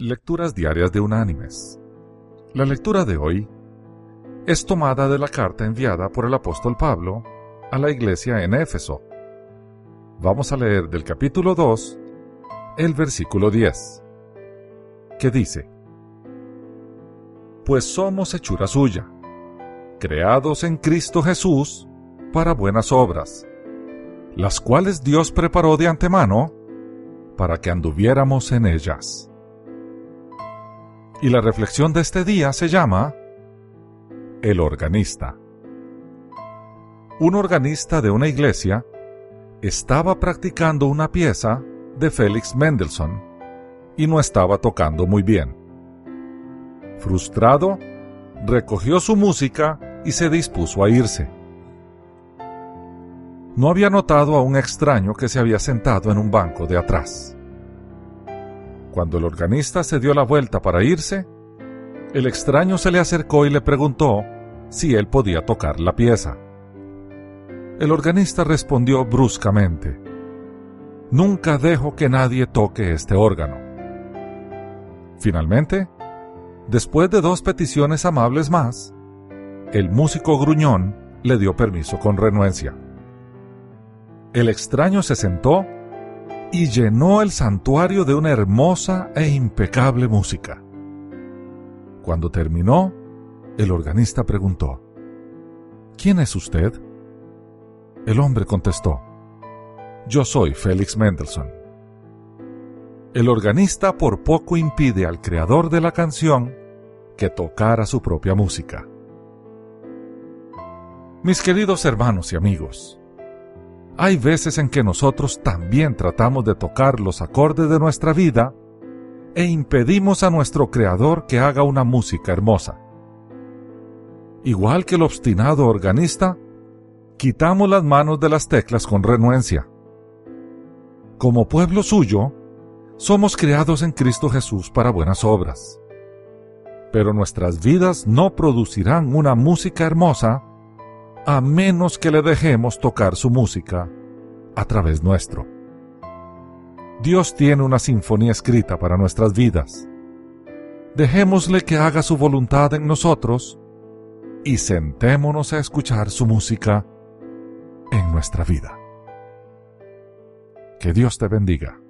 Lecturas Diarias de Unánimes. La lectura de hoy es tomada de la carta enviada por el apóstol Pablo a la iglesia en Éfeso. Vamos a leer del capítulo 2 el versículo 10, que dice, Pues somos hechura suya, creados en Cristo Jesús para buenas obras, las cuales Dios preparó de antemano para que anduviéramos en ellas. Y la reflexión de este día se llama El organista. Un organista de una iglesia estaba practicando una pieza de Félix Mendelssohn y no estaba tocando muy bien. Frustrado, recogió su música y se dispuso a irse. No había notado a un extraño que se había sentado en un banco de atrás. Cuando el organista se dio la vuelta para irse, el extraño se le acercó y le preguntó si él podía tocar la pieza. El organista respondió bruscamente, Nunca dejo que nadie toque este órgano. Finalmente, después de dos peticiones amables más, el músico gruñón le dio permiso con renuencia. El extraño se sentó y llenó el santuario de una hermosa e impecable música. Cuando terminó, el organista preguntó, ¿Quién es usted? El hombre contestó, Yo soy Félix Mendelssohn. El organista por poco impide al creador de la canción que tocara su propia música. Mis queridos hermanos y amigos, hay veces en que nosotros también tratamos de tocar los acordes de nuestra vida e impedimos a nuestro Creador que haga una música hermosa. Igual que el obstinado organista, quitamos las manos de las teclas con renuencia. Como pueblo suyo, somos creados en Cristo Jesús para buenas obras. Pero nuestras vidas no producirán una música hermosa a menos que le dejemos tocar su música a través nuestro. Dios tiene una sinfonía escrita para nuestras vidas. Dejémosle que haga su voluntad en nosotros y sentémonos a escuchar su música en nuestra vida. Que Dios te bendiga.